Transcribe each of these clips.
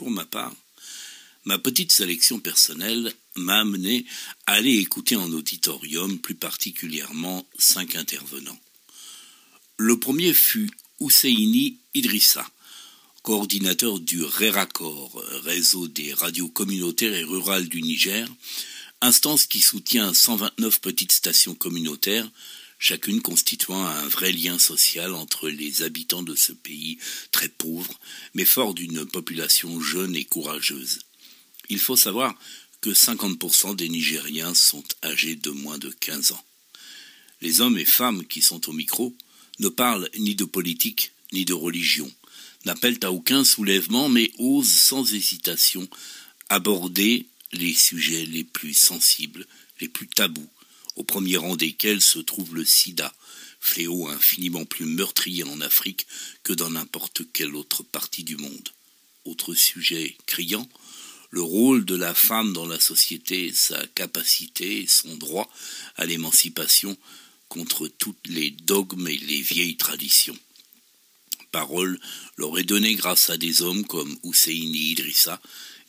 Pour ma part, ma petite sélection personnelle m'a amené à aller écouter en auditorium plus particulièrement cinq intervenants. Le premier fut Husseini Idrissa, coordinateur du RERACOR, réseau des radios communautaires et rurales du Niger, instance qui soutient 129 petites stations communautaires, chacune constituant un vrai lien social entre les habitants de ce pays très pauvre, mais fort d'une population jeune et courageuse. Il faut savoir que 50% des Nigériens sont âgés de moins de 15 ans. Les hommes et femmes qui sont au micro ne parlent ni de politique ni de religion, n'appellent à aucun soulèvement, mais osent sans hésitation aborder les sujets les plus sensibles, les plus tabous, au premier rang desquels se trouve le sida, fléau infiniment plus meurtrier en Afrique que dans n'importe quelle autre partie du monde. Autre sujet criant, le rôle de la femme dans la société, sa capacité, son droit à l'émancipation contre toutes les dogmes et les vieilles traditions. Parole leur est donnée grâce à des hommes comme Husseini Idrissa,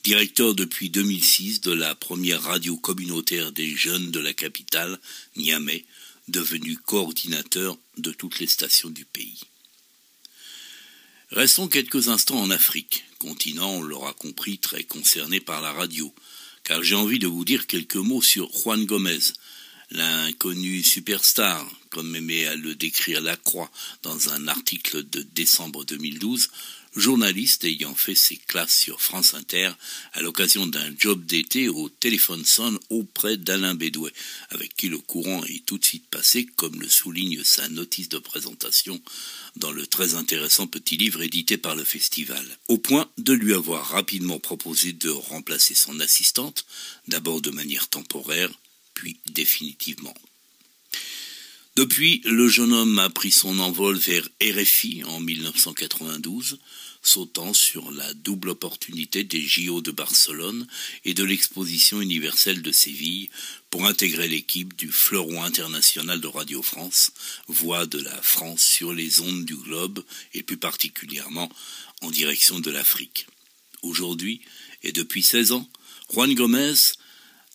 directeur depuis 2006 de la première radio communautaire des jeunes de la capitale, Niamey, devenu coordinateur de toutes les stations du pays. Restons quelques instants en Afrique, continent, on l'aura compris, très concerné par la radio, car j'ai envie de vous dire quelques mots sur Juan Gomez, l'inconnu superstar, comme aimait à le décrire Lacroix dans un article de décembre 2012, journaliste ayant fait ses classes sur France Inter à l'occasion d'un job d'été au téléphone son auprès d'Alain Bédouet, avec qui le courant est tout de suite passé, comme le souligne sa notice de présentation dans le très intéressant petit livre édité par le festival, au point de lui avoir rapidement proposé de remplacer son assistante, d'abord de manière temporaire, puis définitivement. Depuis, le jeune homme a pris son envol vers RFI en 1992, sautant sur la double opportunité des JO de Barcelone et de l'exposition universelle de Séville pour intégrer l'équipe du fleuron international de Radio France, voix de la France sur les ondes du globe et plus particulièrement en direction de l'Afrique. Aujourd'hui, et depuis 16 ans, Juan Gomez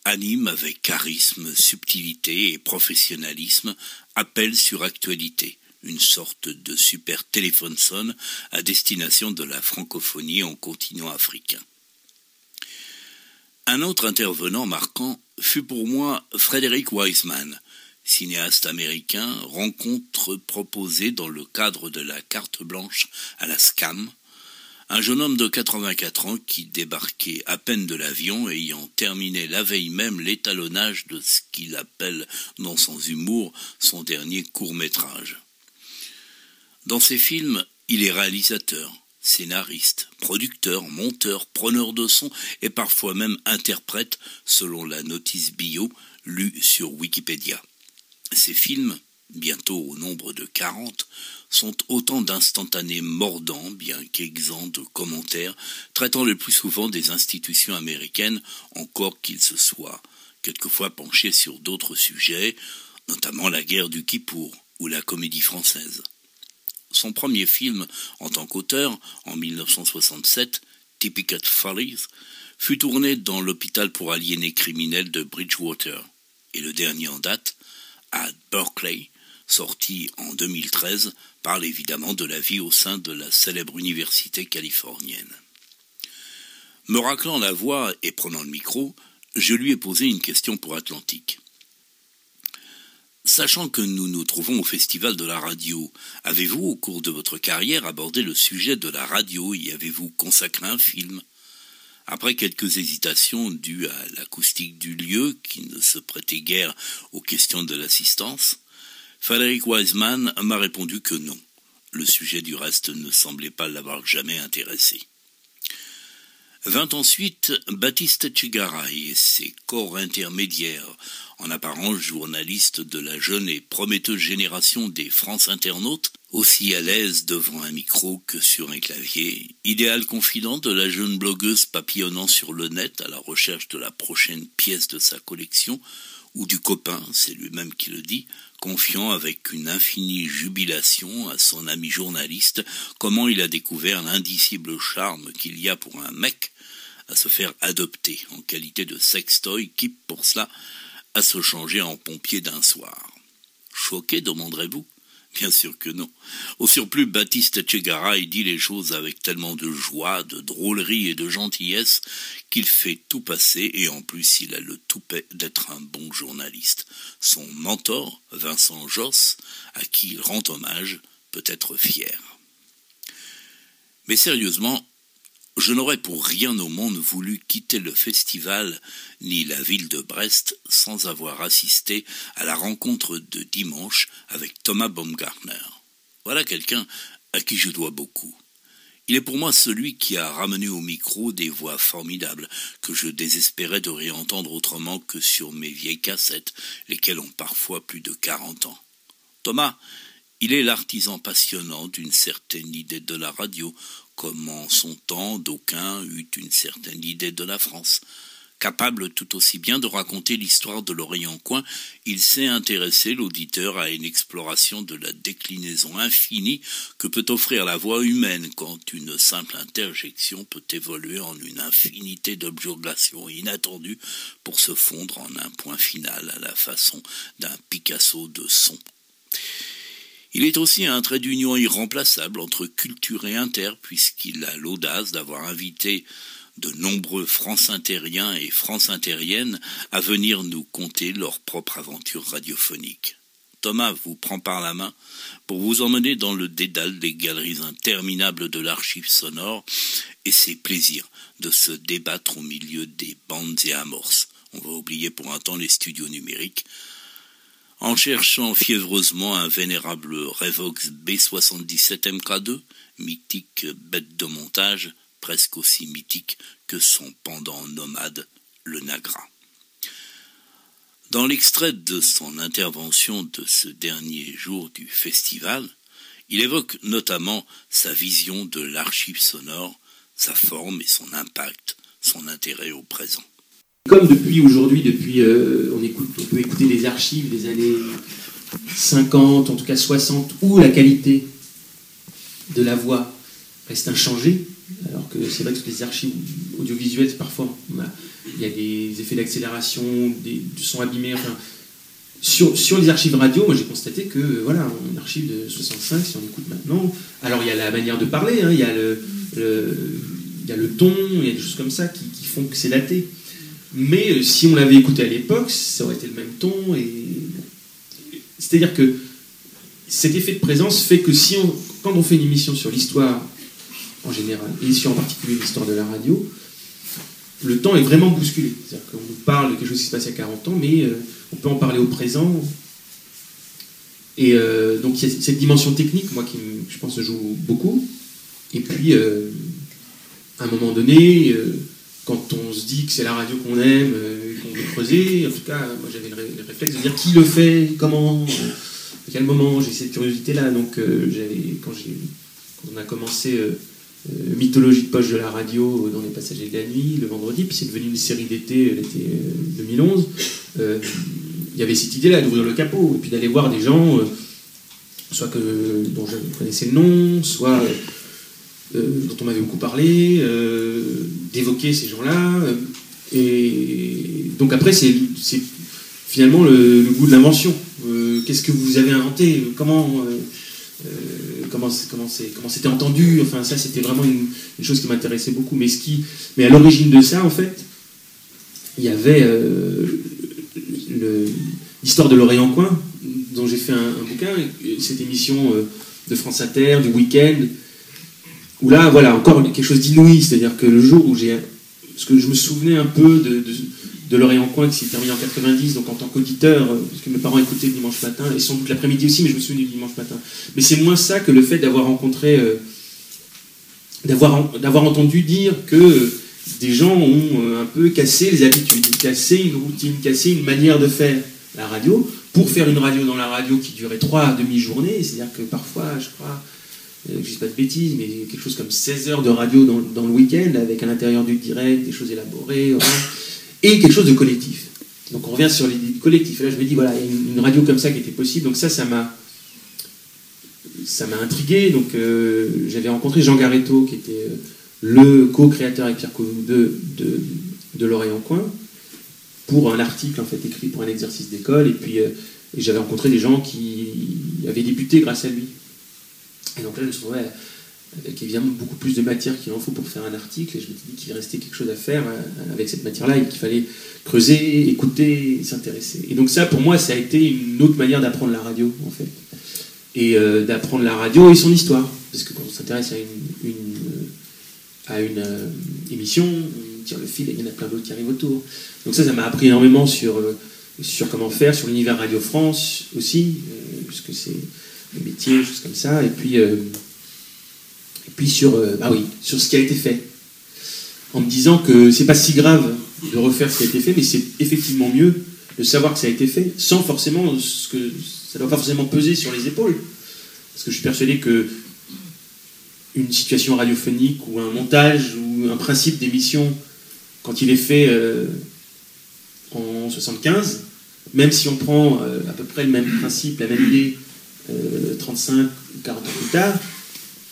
anime avec charisme, subtilité et professionnalisme appel sur actualité, une sorte de super téléphone sonne à destination de la francophonie en continent africain. Un autre intervenant marquant fut pour moi Frédéric Wiseman, cinéaste américain, rencontre proposée dans le cadre de la carte blanche à la SCAM, un jeune homme de 84 ans qui débarquait à peine de l'avion ayant terminé la veille même l'étalonnage de ce qu'il appelle, non sans humour, son dernier court métrage. Dans ses films, il est réalisateur, scénariste, producteur, monteur, preneur de son et parfois même interprète, selon la notice bio lue sur Wikipédia. Ses films, bientôt au nombre de 40, sont autant d'instantanés mordants, bien qu'exempts de commentaires, traitant le plus souvent des institutions américaines, encore qu'ils se soient quelquefois penchés sur d'autres sujets, notamment la guerre du Kippour ou la comédie française. Son premier film en tant qu'auteur, en 1967, Typical Follies, fut tourné dans l'hôpital pour aliénés criminels de Bridgewater, et le dernier en date, à Berkeley, sorti en 2013, parle évidemment de la vie au sein de la célèbre université californienne. Me raclant la voix et prenant le micro, je lui ai posé une question pour Atlantique. Sachant que nous nous trouvons au Festival de la radio, avez-vous au cours de votre carrière abordé le sujet de la radio y avez-vous consacré un film? Après quelques hésitations dues à l'acoustique du lieu qui ne se prêtait guère aux questions de l'assistance, Frédéric Wiseman m'a répondu que non. Le sujet du reste ne semblait pas l'avoir jamais intéressé. Vint ensuite Baptiste Chigaray et ses corps intermédiaires, en apparence journaliste de la jeune et prometteuse génération des France internautes, aussi à l'aise devant un micro que sur un clavier, idéal confident de la jeune blogueuse papillonnant sur le net à la recherche de la prochaine pièce de sa collection, ou du copain, c'est lui-même qui le dit, confiant avec une infinie jubilation à son ami journaliste comment il a découvert l'indicible charme qu'il y a pour un mec à se faire adopter en qualité de sextoy, qui pour cela se changer en pompier d'un soir. Choqué, demanderez-vous? Bien sûr que non. Au surplus, Baptiste Etchegara y dit les choses avec tellement de joie, de drôlerie et de gentillesse qu'il fait tout passer et en plus il a le toupet d'être un bon journaliste. Son mentor, Vincent Josse, à qui il rend hommage, peut être fier. Mais sérieusement, je n'aurais pour rien au monde voulu quitter le festival ni la ville de Brest sans avoir assisté à la rencontre de dimanche avec Thomas Baumgartner. Voilà quelqu'un à qui je dois beaucoup. Il est pour moi celui qui a ramené au micro des voix formidables que je désespérais de réentendre autrement que sur mes vieilles cassettes, lesquelles ont parfois plus de quarante ans. Thomas, il est l'artisan passionnant d'une certaine idée de la radio, comme en son temps d'aucuns eut une certaine idée de la France. Capable tout aussi bien de raconter l'histoire de l'Orient Coin, il sait intéresser l'auditeur à une exploration de la déclinaison infinie que peut offrir la voix humaine quand une simple interjection peut évoluer en une infinité d'objurgations inattendues pour se fondre en un point final à la façon d'un Picasso de son. Il est aussi un trait d'union irremplaçable entre culture et inter, puisqu'il a l'audace d'avoir invité de nombreux France-intériens et France-intériennes à venir nous conter leur propre aventure radiophonique. Thomas vous prend par la main pour vous emmener dans le dédale des galeries interminables de l'archive sonore et ses plaisirs de se débattre au milieu des bandes et amorces. On va oublier pour un temps les studios numériques en cherchant fiévreusement un vénérable Revox B77 MK2, mythique bête de montage, presque aussi mythique que son pendant nomade, le Nagra. Dans l'extrait de son intervention de ce dernier jour du festival, il évoque notamment sa vision de l'archive sonore, sa forme et son impact, son intérêt au présent comme depuis aujourd'hui, depuis, euh, on, peut écouter les archives des années 50, en tout cas 60, où la qualité de la voix reste inchangée, alors que c'est vrai que les archives audiovisuelles, parfois, il y a des effets d'accélération, des, du son abîmé. Enfin, sur, les archives radio, moi j'ai constaté que, voilà, une archive de 65, si on écoute maintenant, alors il y a la manière de parler, hein, il, y a le, le ton, il y a des choses comme ça qui font que c'est daté. Mais euh, si on l'avait écouté à l'époque, ça aurait été le même ton. C'est-à-dire que cet effet de présence fait que si quand on fait une émission sur l'histoire en général, et sur en particulier l'histoire de la radio, le temps est vraiment bousculé. C'est-à-dire qu'on nous parle de quelque chose qui se passe il y a 40 ans, mais euh, on peut en parler au présent. Et euh, donc il y a cette dimension technique, moi, qui, je pense, joue beaucoup. Et puis, à un moment donné, quand on se dit que c'est la radio qu'on aime, euh, qu'on veut creuser, en tout cas, moi j'avais le, réflexe de dire qui le fait, comment, euh, à quel moment, j'ai cette curiosité-là. Donc euh, quand, on a commencé Mythologie de poche de la radio dans les passagers de la nuit, le vendredi, puis c'est devenu une série d'été, l'été 2011, il y avait cette idée-là d'ouvrir le capot, et puis d'aller voir des gens, soit que, dont je connaissais le nom, soit euh, dont on m'avait beaucoup parlé, euh, d'évoquer ces gens-là. Euh, et donc après, c'est finalement le, goût de l'invention. Qu'est-ce que vous avez inventé? Comment comment c'était entendu? Enfin ça c'était vraiment une, chose qui m'intéressait beaucoup mais ce qui mais à l'origine de ça en fait il y avait l'histoire de l'Orient Coin dont j'ai fait un, un, bouquin cette émission de France Inter du week-end où là, voilà, encore quelque chose d'inouï, c'est-à-dire que le jour où j'ai. Parce que je me souvenais un peu de, de, Coin qui s'est terminé en 90, donc en tant qu'auditeur, euh, parce que mes parents écoutaient le dimanche matin, et sans doute l'après-midi aussi, mais je me souviens du dimanche matin. Mais c'est moins ça que le fait d'avoir rencontré. Euh, d'avoir entendu dire que des gens ont euh, un peu cassé les habitudes, cassé une routine, cassé une manière de faire la radio, pour faire une radio dans la radio qui durait trois demi-journées, c'est-à-dire que parfois, je crois, euh, je ne dis pas de bêtises, mais quelque chose comme 16 heures de radio dans, le week-end, avec à l'intérieur du direct des choses élaborées, et quelque chose de collectif. Donc on revient sur l'idée collectif. Et là, je me dis, voilà, une, radio comme ça qui était possible. Donc ça, ça m'a ça m'a intrigué. Donc j'avais rencontré Jean Garetto, qui était le co-créateur avec Pierre Couve de, de, de l'Oreille en coin, pour un article en fait écrit pour un exercice d'école. Et puis j'avais rencontré des gens qui avaient débuté grâce à lui. Et donc là, je me suis avec évidemment beaucoup plus de matière qu'il en faut pour faire un article. Et je me suis dit qu'il restait quelque chose à faire euh, avec cette matière-là et qu'il fallait creuser, écouter, s'intéresser. Et donc ça, pour moi, ça a été une autre manière d'apprendre la radio, en fait. Et euh, d'apprendre la radio et son histoire. Parce que quand on s'intéresse à une, à une euh, émission, on tire le fil et il y en a plein d'autres qui arrivent autour. Donc ça, ça m'a appris énormément sur, sur comment faire, sur l'univers Radio France aussi, puisque c'est le métier, choses comme ça. Et puis et puis sur, euh, bah oui, sur ce qui a été fait. En me disant que c'est pas si grave de refaire ce qui a été fait, mais c'est effectivement mieux de savoir que ça a été fait, sans forcément ce que ça doit pas forcément peser sur les épaules. Parce que je suis persuadé que une situation radiophonique ou un montage ou un principe d'émission, quand il est fait euh, en 75, même si on prend euh, à peu près le même principe, la même idée, 35 ou 40 ans plus tard,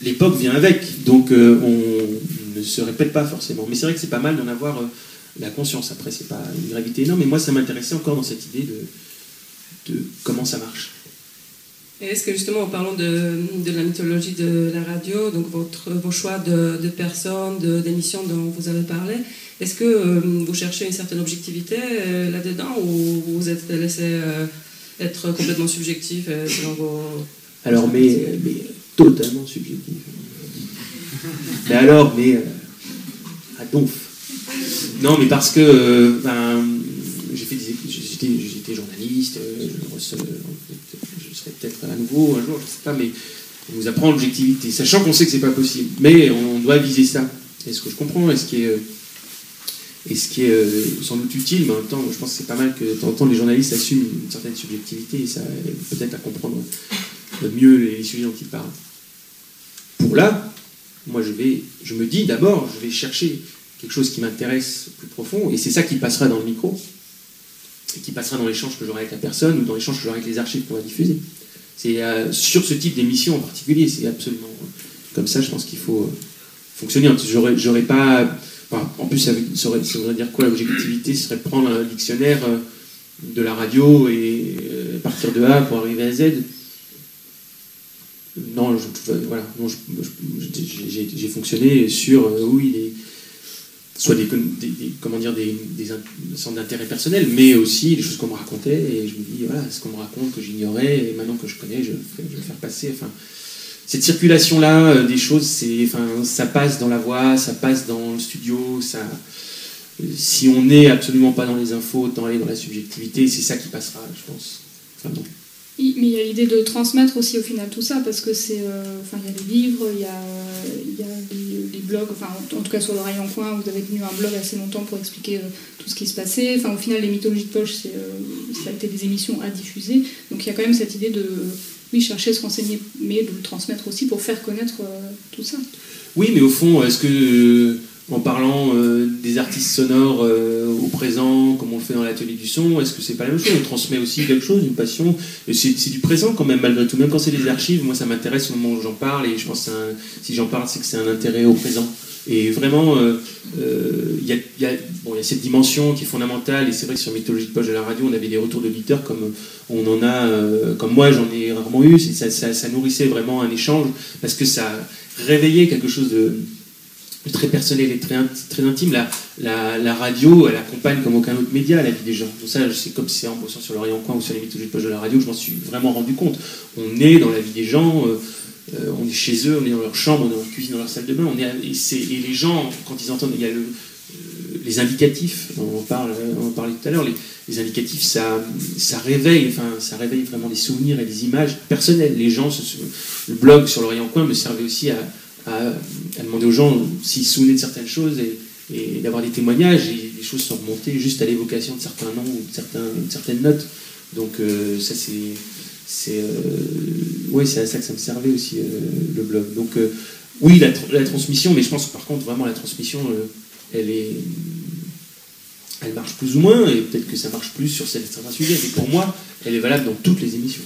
l'époque vient avec, donc euh, on ne se répète pas forcément. Mais c'est vrai que c'est pas mal d'en avoir euh, la conscience. Après, c'est pas une gravité énorme, mais moi, ça m'intéressait encore dans cette idée de, comment ça marche. Est-ce que justement, en parlant de, la mythologie de la radio, donc votre, vos choix de, personnes, d'émissions dont vous avez parlé, est-ce que euh, vous cherchez une certaine objectivité là-dedans ou vous êtes laissé être complètement subjectif selon vos... Alors, mais, mais totalement subjectif. Mais alors, mais euh, à donf. Non, mais parce que euh, ben, j'ai fait j'étais journaliste, euh, je, serai peut-être à nouveau un jour, je ne sais pas, mais on nous apprend l'objectivité, sachant qu'on sait que c'est pas possible. Mais on doit viser ça. est ce que je comprends, est ce qui est, et ce qui est sans doute utile, mais en même temps, je pense que c'est pas mal que de temps en temps les journalistes assument une certaine subjectivité et ça peut-être à comprendre mieux les sujets dont ils parlent. Pour là, moi je vais, je me dis d'abord, je vais chercher quelque chose qui m'intéresse plus profond, et c'est ça qui passera dans le micro, et qui passera dans l'échange que j'aurai avec la personne ou dans l'échange que j'aurai avec les archives qu'on va diffuser. C'est euh, sur ce type d'émission en particulier, c'est absolument comme ça, je pense qu'il faut euh, fonctionner. J'aurais pas. En plus, ça, voudrait dire quoi? L'objectivité serait prendre un dictionnaire euh, de la radio et partir de A pour arriver à Z? Non, voilà, j'ai fonctionné sur, euh, oui, soit des, comment dire, des, centres d'intérêt personnel, mais aussi des choses qu'on me racontait, et je me dis, voilà, ce qu'on me raconte que j'ignorais, et maintenant que je connais, je, vais faire passer. Enfin, cette circulation-là euh, des choses, enfin, ça passe dans la voix, ça passe dans le studio, ça, si on n'est absolument pas dans les infos, autant aller dans la subjectivité, c'est ça qui passera, je pense. Enfin, non. Mais il y a l'idée de transmettre aussi au final tout ça, parce que c'est. Euh, il y a les livres, il y a, il y a les, blogs, enfin, en, tout cas sur l'oreille en coin, vous avez tenu un blog assez longtemps pour expliquer euh, tout ce qui se passait. Enfin, au final, les mythologies de poche, euh, ça a été des émissions à diffuser. Donc il y a quand même cette idée de, oui, chercher à se renseigner, mais de le transmettre aussi pour faire connaître tout ça. Oui, mais au fond, est-ce que en parlant euh, des artistes sonores euh, au présent, comme on le fait dans l'atelier du son, est-ce que c'est pas la même chose? On transmet aussi quelque chose, une passion. C'est du présent quand même, malgré tout. Même quand c'est des archives, moi ça m'intéresse au moment où j'en parle, et je pense que si j'en parle, c'est que c'est un intérêt au présent. Et vraiment, euh, il y, a, cette dimension qui est fondamentale, et c'est vrai que sur Mythologie de Poche de la radio, on avait des retours d'auditeurs comme on en a, comme moi j'en ai rarement eu, ça, nourrissait vraiment un échange, parce que ça réveillait quelque chose de très personnel et très, intime. La, radio, elle accompagne comme aucun autre média la vie des gens. Donc ça, c'est comme c'est en bossant sur l'Orient Coin ou sur les de poche de la radio je m'en suis vraiment rendu compte. On est dans la vie des gens, euh, euh, on est chez eux, on est dans leur chambre, on est dans leur cuisine, dans leur salle de bain. On est, et, les gens, quand ils entendent, il y a euh, les indicatifs, on, parle, on en parlait tout à l'heure, les, indicatifs, ça, réveille, enfin, ça réveille vraiment des souvenirs et des images personnelles. Les gens, le blog sur l'Orient Coin me servait aussi à à, demander aux gens s'ils se souvenaient de certaines choses et, d'avoir des témoignages. Et les choses sont remontées juste à l'évocation de certains noms ou de, certaines notes. Donc euh, ça c'est c'est euh, c'est à ça que ça me servait aussi euh, le blog. Donc oui la, la, transmission, mais je pense que par contre vraiment la transmission elle est elle marche plus ou moins, et peut-être que ça marche plus sur certains sujets, mais pour moi, elle est valable dans toutes les émissions.